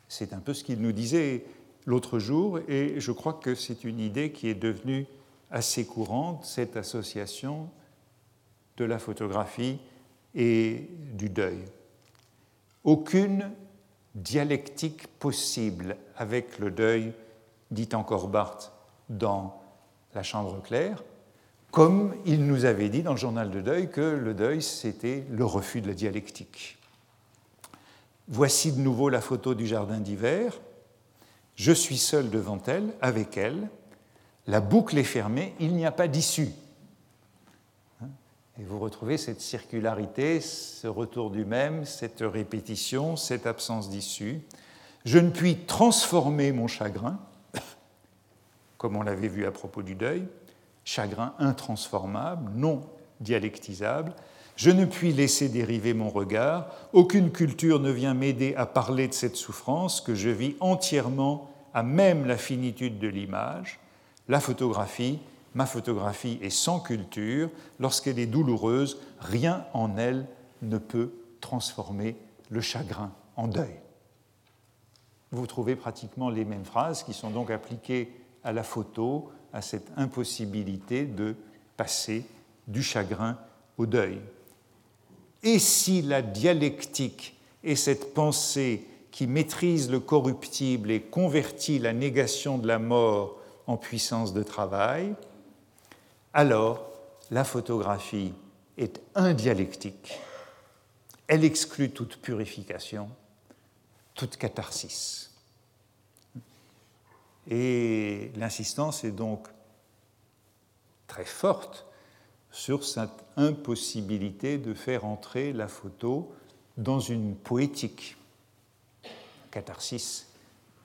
c'est un peu ce qu'il nous disait l'autre jour, et je crois que c'est une idée qui est devenue assez courante, cette association de la photographie et du deuil. Aucune dialectique possible avec le deuil dit encore Barthes dans La Chambre claire, comme il nous avait dit dans le journal de deuil que le deuil, c'était le refus de la dialectique. Voici de nouveau la photo du jardin d'hiver. Je suis seul devant elle, avec elle. La boucle est fermée, il n'y a pas d'issue. Et vous retrouvez cette circularité, ce retour du même, cette répétition, cette absence d'issue. Je ne puis transformer mon chagrin, comme on l'avait vu à propos du deuil, chagrin intransformable, non dialectisable. Je ne puis laisser dériver mon regard, aucune culture ne vient m'aider à parler de cette souffrance que je vis entièrement à même la finitude de l'image. La photographie, ma photographie est sans culture, lorsqu'elle est douloureuse, rien en elle ne peut transformer le chagrin en deuil. Vous trouvez pratiquement les mêmes phrases qui sont donc appliquées à la photo, à cette impossibilité de passer du chagrin au deuil. Et si la dialectique est cette pensée qui maîtrise le corruptible et convertit la négation de la mort en puissance de travail, alors la photographie est indialectique. Elle exclut toute purification, toute catharsis. Et l'insistance est donc très forte sur cette impossibilité de faire entrer la photo dans une poétique. Catharsis,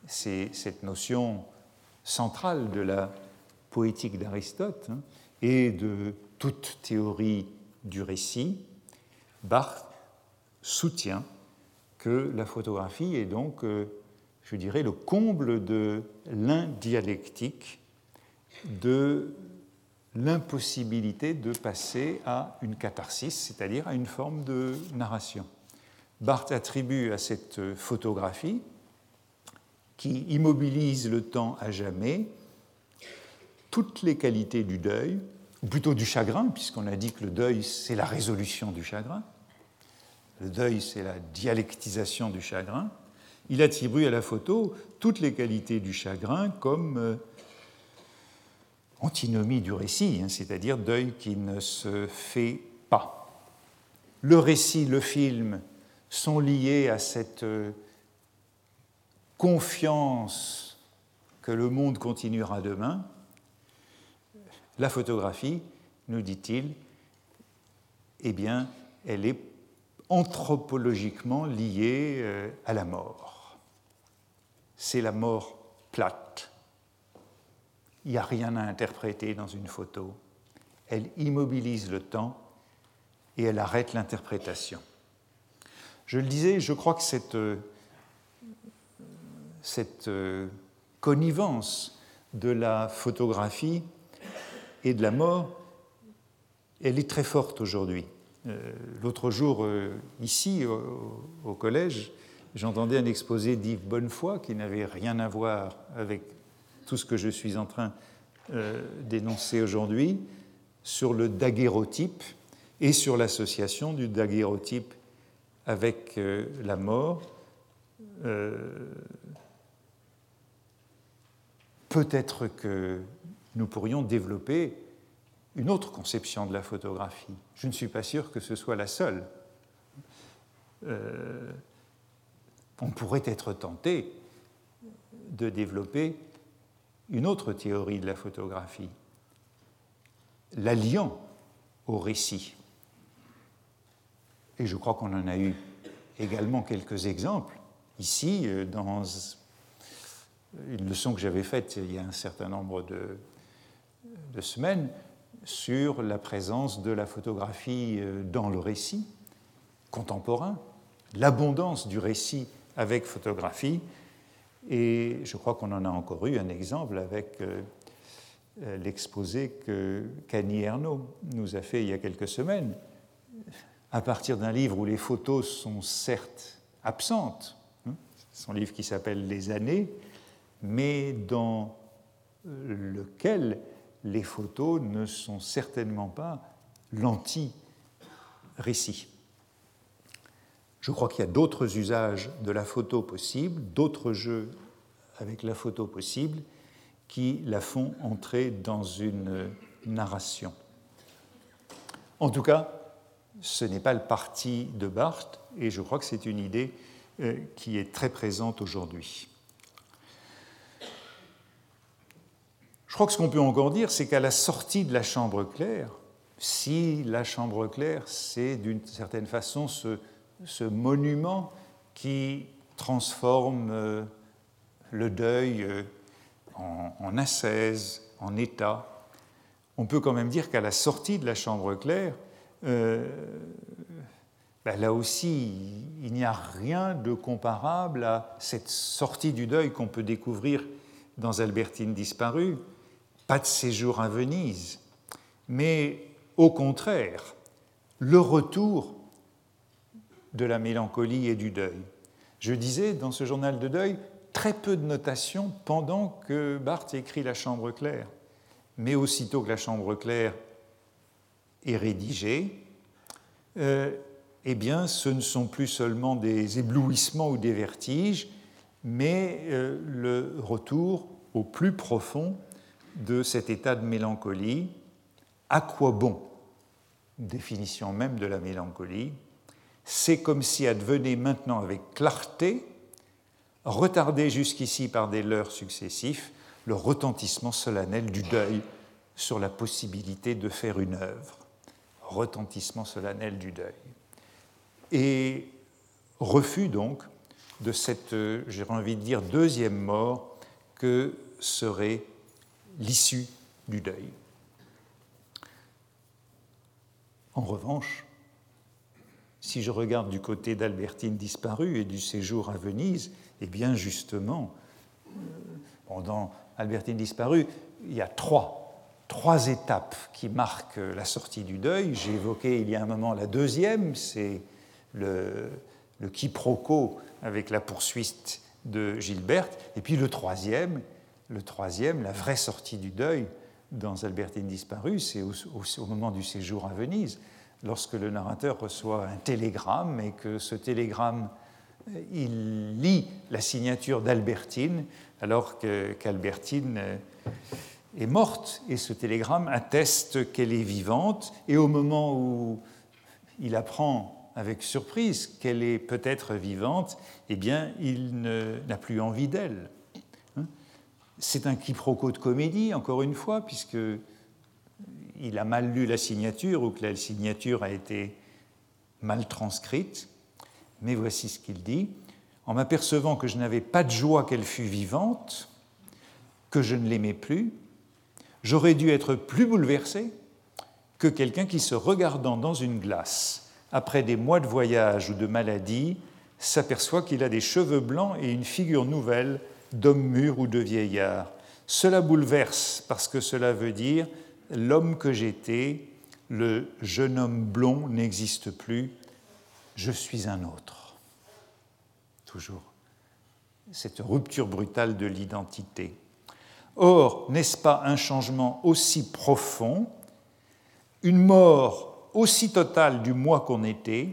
c'est cette notion centrale de la poétique d'Aristote hein, et de toute théorie du récit. Barthes soutient que la photographie est donc euh, je dirais, le comble de l'indialectique, de l'impossibilité de passer à une catharsis, c'est-à-dire à une forme de narration. Barthes attribue à cette photographie, qui immobilise le temps à jamais, toutes les qualités du deuil, ou plutôt du chagrin, puisqu'on a dit que le deuil, c'est la résolution du chagrin. Le deuil, c'est la dialectisation du chagrin. Il attribue à la photo toutes les qualités du chagrin comme euh, antinomie du récit, hein, c'est-à-dire deuil qui ne se fait pas. Le récit, le film sont liés à cette euh, confiance que le monde continuera demain. La photographie, nous dit-il, eh bien, elle est anthropologiquement liée euh, à la mort c'est la mort plate. Il n'y a rien à interpréter dans une photo. Elle immobilise le temps et elle arrête l'interprétation. Je le disais, je crois que cette, cette euh, connivence de la photographie et de la mort, elle est très forte aujourd'hui. L'autre jour, ici, au, collège, j'entendais un exposé d'Yves Bonnefoy qui n'avait rien à voir avec tout ce que je suis en train d'énoncer aujourd'hui sur le daguerreotype et sur l'association du daguerreotype avec la mort. Peut-être que nous pourrions développer une autre conception de la photographie. Je ne suis pas sûr que ce soit la seule. Euh, on pourrait être tenté de développer une autre théorie de la photographie, l'alliant au récit. Et je crois qu'on en a eu également quelques exemples ici, euh, dans une leçon que j'avais faite il y a un certain nombre de, semaines sur la présence de la photographie euh, dans le récit contemporain, l'abondance du récit avec photographie. Et je crois qu'on en a encore eu un exemple avec euh, euh, l'exposé que Cani Ernaud nous a fait il y a quelques semaines, à partir d'un livre où les photos sont certes absentes, hein, son livre qui s'appelle Les années, mais dans lequel les photos ne sont certainement pas l'anti-récit. Je crois qu'il y a d'autres usages de la photo possibles, d'autres jeux avec la photo possible qui la font entrer dans une narration. En tout cas, ce n'est pas le parti de Barthes et je crois que c'est une idée euh, qui est très présente aujourd'hui. Je crois que ce qu'on peut encore dire, c'est qu'à la sortie de la chambre claire, si la chambre claire, c'est d'une certaine façon ce, monument qui transforme euh, le deuil euh, en, en ascèse, en état, on peut quand même dire qu'à la sortie de la chambre claire, euh, ben là aussi, il n'y a rien de comparable à cette sortie du deuil qu'on peut découvrir dans Albertine disparue. Pas de séjour à Venise, mais au contraire, le retour de la mélancolie et du deuil. Je disais dans ce journal de deuil très peu de notations pendant que Barthes écrit La Chambre claire. Mais aussitôt que La Chambre claire est rédigée, euh, eh bien, ce ne sont plus seulement des éblouissements ou des vertiges, mais euh, le retour au plus profond de cet état de mélancolie. À quoi bon? Définition même de la mélancolie. C'est comme si advenait maintenant avec clarté, retardé jusqu'ici par des leurres successifs, le retentissement solennel du deuil sur la possibilité de faire une œuvre. Retentissement solennel du deuil. Et refus donc de cette, j'ai envie de dire, deuxième mort que serait l'issue du deuil. En revanche, si je regarde du côté d'Albertine disparue et du séjour à Venise, eh bien justement, euh, dans Albertine disparue, il y a trois, étapes qui marquent la sortie du deuil. J'ai évoqué il y a un moment la deuxième, c'est le, le quiproquo avec la poursuite de Gilberte. Et puis le troisième, le troisième, la vraie sortie du deuil dans Albertine disparue, c'est au, moment du séjour à Venise, lorsque le narrateur reçoit un télégramme et que ce télégramme, euh, il lit la signature d'Albertine alors qu'Albertine euh, est morte. Et ce télégramme atteste qu'elle est vivante. Et au moment où il apprend avec surprise qu'elle est peut-être vivante, eh bien il n'a plus envie d'elle. C'est un quiproquo de comédie, encore une fois, puisque il a mal lu la signature ou que la signature a été mal transcrite. Mais voici ce qu'il dit. En m'apercevant que je n'avais pas de joie qu'elle fût vivante, que je ne l'aimais plus, j'aurais dû être plus bouleversé que quelqu'un qui, se regardant dans une glace, après des mois de voyage ou de maladie, s'aperçoit qu'il a des cheveux blancs et une figure nouvelle d'homme mûr ou de vieillard. Cela bouleverse parce que cela veut dire l'homme que j'étais le jeune homme blond n'existe plus, je suis un autre. Toujours cette rupture brutale de l'identité. Or, n'est-ce pas un changement aussi profond, une mort aussi totale du moi qu'on était,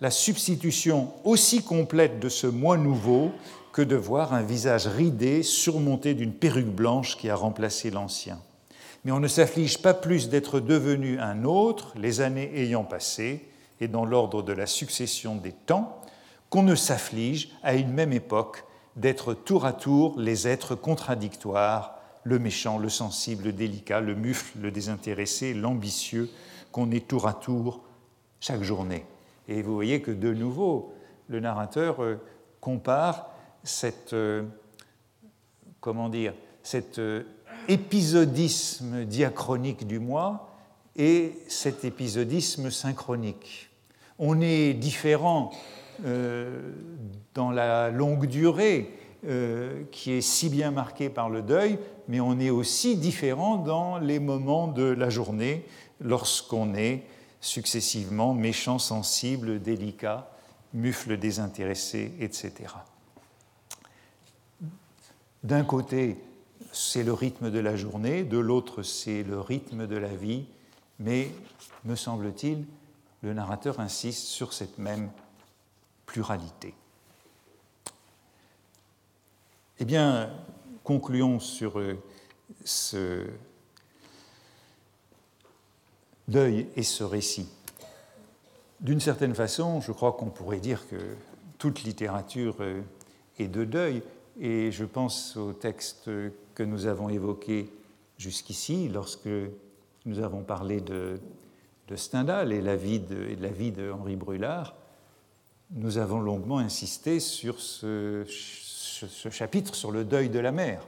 la substitution aussi complète de ce moi nouveau que de voir un visage ridé surmonté d'une perruque blanche qui a remplacé l'ancien? Mais on ne s'afflige pas plus d'être devenu un autre, les années ayant passé, et dans l'ordre de la succession des temps, qu'on ne s'afflige à une même époque d'être tour à tour les êtres contradictoires, le méchant, le sensible, le délicat, le mufle, le désintéressé, l'ambitieux, qu'on est tour à tour chaque journée. Et vous voyez que de nouveau, le narrateur euh, compare cette, euh, comment dire, cet euh, épisodisme diachronique du moi et cet épisodisme synchronique. On est différent euh, dans la longue durée euh, qui est si bien marquée par le deuil, mais on est aussi différent dans les moments de la journée lorsqu'on est successivement méchant, sensible, délicat, mufle désintéressé, etc. D'un côté, c'est le rythme de la journée, de l'autre, c'est le rythme de la vie, mais, me semble-t-il, le narrateur insiste sur cette même pluralité. Eh bien, concluons sur euh, ce deuil et ce récit. D'une certaine façon, je crois qu'on pourrait dire que toute littérature euh, est de deuil, et je pense au texte que nous avons évoqué jusqu'ici, lorsque nous avons parlé de, Stendhal et, de, la vie de Henri Brulard nous avons longuement insisté sur ce, chapitre sur le deuil de la mère.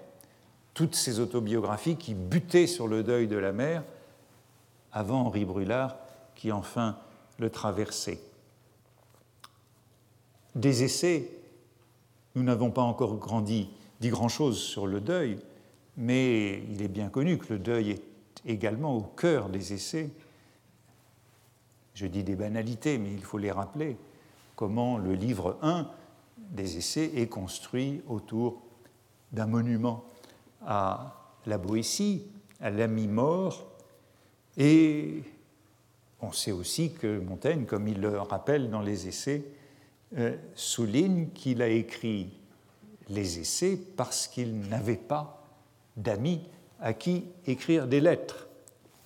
Toutes ces autobiographies qui butaient sur le deuil de la mère avant Henri Brulard qui enfin le traversait. Des essais, nous n'avons pas encore grandi, dit grand-chose sur le deuil, mais il est bien connu que le deuil est également au cœur des essais. Je dis des banalités, mais il faut les rappeler comment le livre 1 des essais est construit autour d'un monument à la Boétie, à l'ami mort, et on sait aussi que Montaigne, comme il le rappelle dans les essais, euh, souligne qu'il a écrit les essais parce qu'il n'avait pas d'amis à qui écrire des lettres.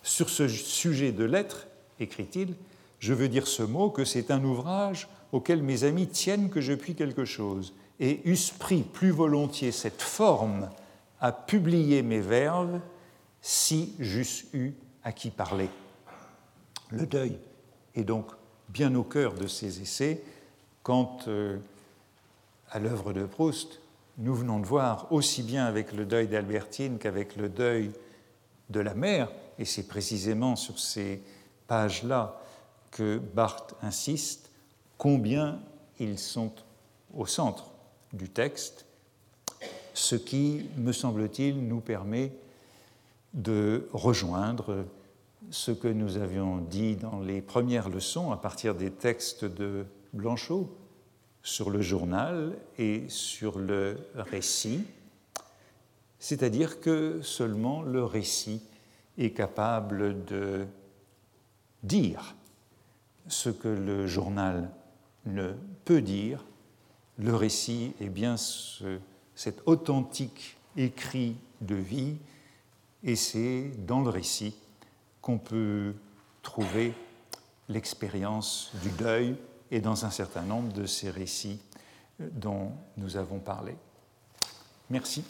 Sur ce sujet de lettres, écrit-il, je veux dire ce mot que c'est un ouvrage auquel mes amis tiennent que je puis quelque chose, et eussent pris plus volontiers cette forme à publier mes verbes si j'eusse eu à qui parler. Le deuil est donc bien au cœur de ces essais, quand, euh, à l'œuvre de Proust, nous venons de voir aussi bien avec le deuil d'Albertine qu'avec le deuil de la mère, et c'est précisément sur ces pages-là que Barthes insiste, combien ils sont au centre du texte, ce qui, me semble-t-il, nous permet de rejoindre ce que nous avions dit dans les premières leçons à partir des textes de Blanchot sur le journal et sur le récit, c'est-à-dire que seulement le récit est capable de dire ce que le journal ne peut dire, le récit est bien cet authentique écrit de vie, et c'est dans le récit qu'on peut trouver l'expérience du deuil et dans un certain nombre de ces récits dont nous avons parlé. Merci.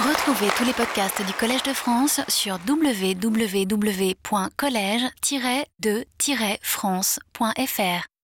Retrouvez tous les podcasts du Collège de France sur www.collège-de-france.fr.